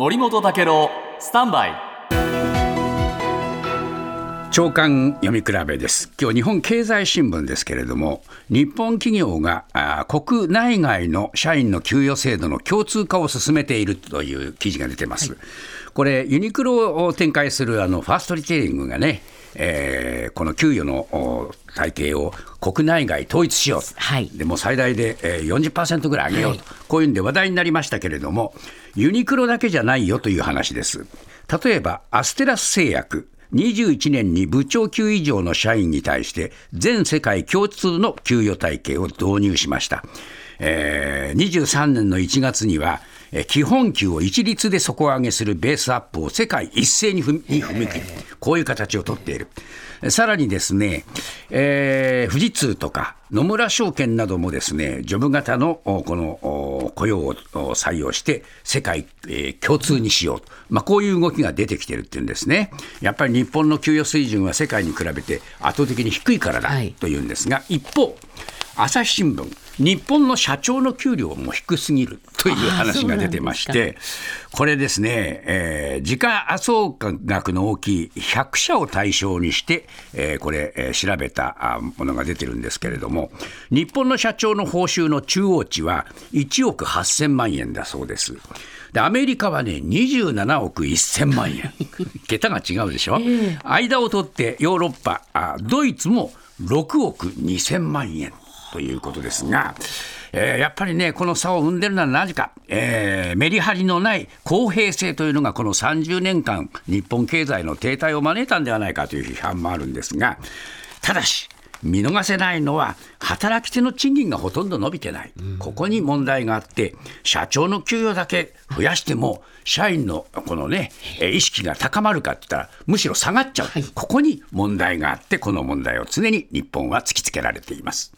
森本武郎スタンバイ。長官読み比べです。今日日本経済新聞ですけれども日本企業があ国内外の社員の給与制度の共通化を進めているという記事が出てます、はい、これユニクロを展開するあのファーストリテイリングがねえー、この給与の体系を国内外統一しようと、はい、でも最大で、えー、40%ぐらい上げようと、はい、こういうんで話題になりましたけれども、ユニクロだけじゃないよという話です。例えば、アステラス製薬。21年に部長級以上の社員に対して全世界共通の給与体系を導入しました。えー、23年の1月には基本給を一律で底上げするベースアップを世界一斉に踏み切る、こういう形をとっている。さらにですね、えー、富士通とか野村証券などもですね、ジョブ型のこの雇用を採用して世界、えー、共通にしようと、まあ、こういう動きが出てきてるっていうんですね。やっぱり日本の給与水準は世界に比べて圧倒的に低いからだというんですが、一方、朝日新聞、日本の社長の給料も低すぎるという話が出てまして、これですね、えー、時価総額の大きい100社を対象にして、えー、これ、えー、調べたものが出てるんですけれども、日本の社長の報酬の中央値は1億8000万円だそうです。でアメリカはね27億1000万円。桁が違うでしょ、えー、間を取ってヨーロッパあドイツも6億2000万円ということですが、えー、やっぱりね、この差を生んでるのは何か、えー、メリハリのない公平性というのが、この30年間、日本経済の停滞を招いたんではないかという批判もあるんですが、ただし、見逃せないのは、働き手の賃金がほとんど伸びてない、ここに問題があって、社長の給与だけ増やしても、社員のこのね、意識が高まるかって言ったら、むしろ下がっちゃう、ここに問題があって、この問題を常に日本は突きつけられています。